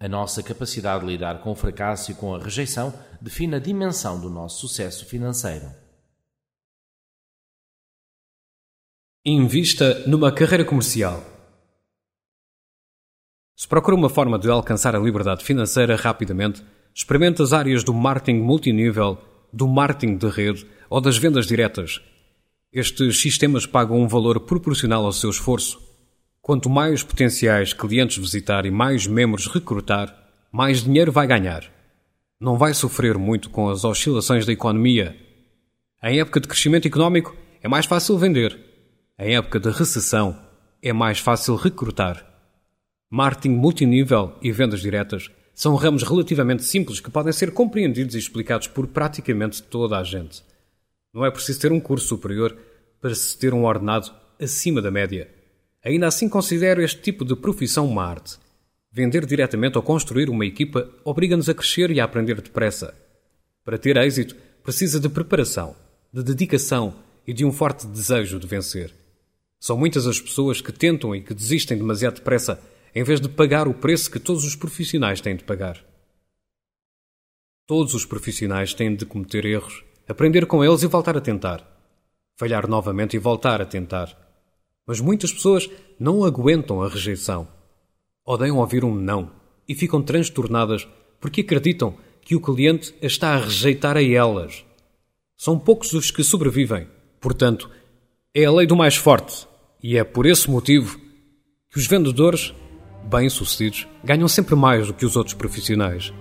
A nossa capacidade de lidar com o fracasso e com a rejeição define a dimensão do nosso sucesso financeiro. Invista numa carreira comercial. Se procura uma forma de alcançar a liberdade financeira rapidamente, experimente as áreas do marketing multinível, do marketing de rede ou das vendas diretas. Estes sistemas pagam um valor proporcional ao seu esforço. Quanto mais potenciais clientes visitar e mais membros recrutar, mais dinheiro vai ganhar. Não vai sofrer muito com as oscilações da economia. Em época de crescimento económico, é mais fácil vender. Em época de recessão, é mais fácil recrutar. Marketing multinível e vendas diretas são ramos relativamente simples que podem ser compreendidos e explicados por praticamente toda a gente. Não é preciso ter um curso superior para se ter um ordenado acima da média. Ainda assim, considero este tipo de profissão uma arte. Vender diretamente ou construir uma equipa obriga-nos a crescer e a aprender depressa. Para ter êxito, precisa de preparação, de dedicação e de um forte desejo de vencer. São muitas as pessoas que tentam e que desistem demasiado depressa em vez de pagar o preço que todos os profissionais têm de pagar. Todos os profissionais têm de cometer erros, aprender com eles e voltar a tentar. Falhar novamente e voltar a tentar. Mas muitas pessoas não aguentam a rejeição. Odeiam ouvir um não e ficam transtornadas porque acreditam que o cliente a está a rejeitar a elas. São poucos os que sobrevivem. Portanto, é a lei do mais forte e é por esse motivo que os vendedores bem-sucedidos ganham sempre mais do que os outros profissionais.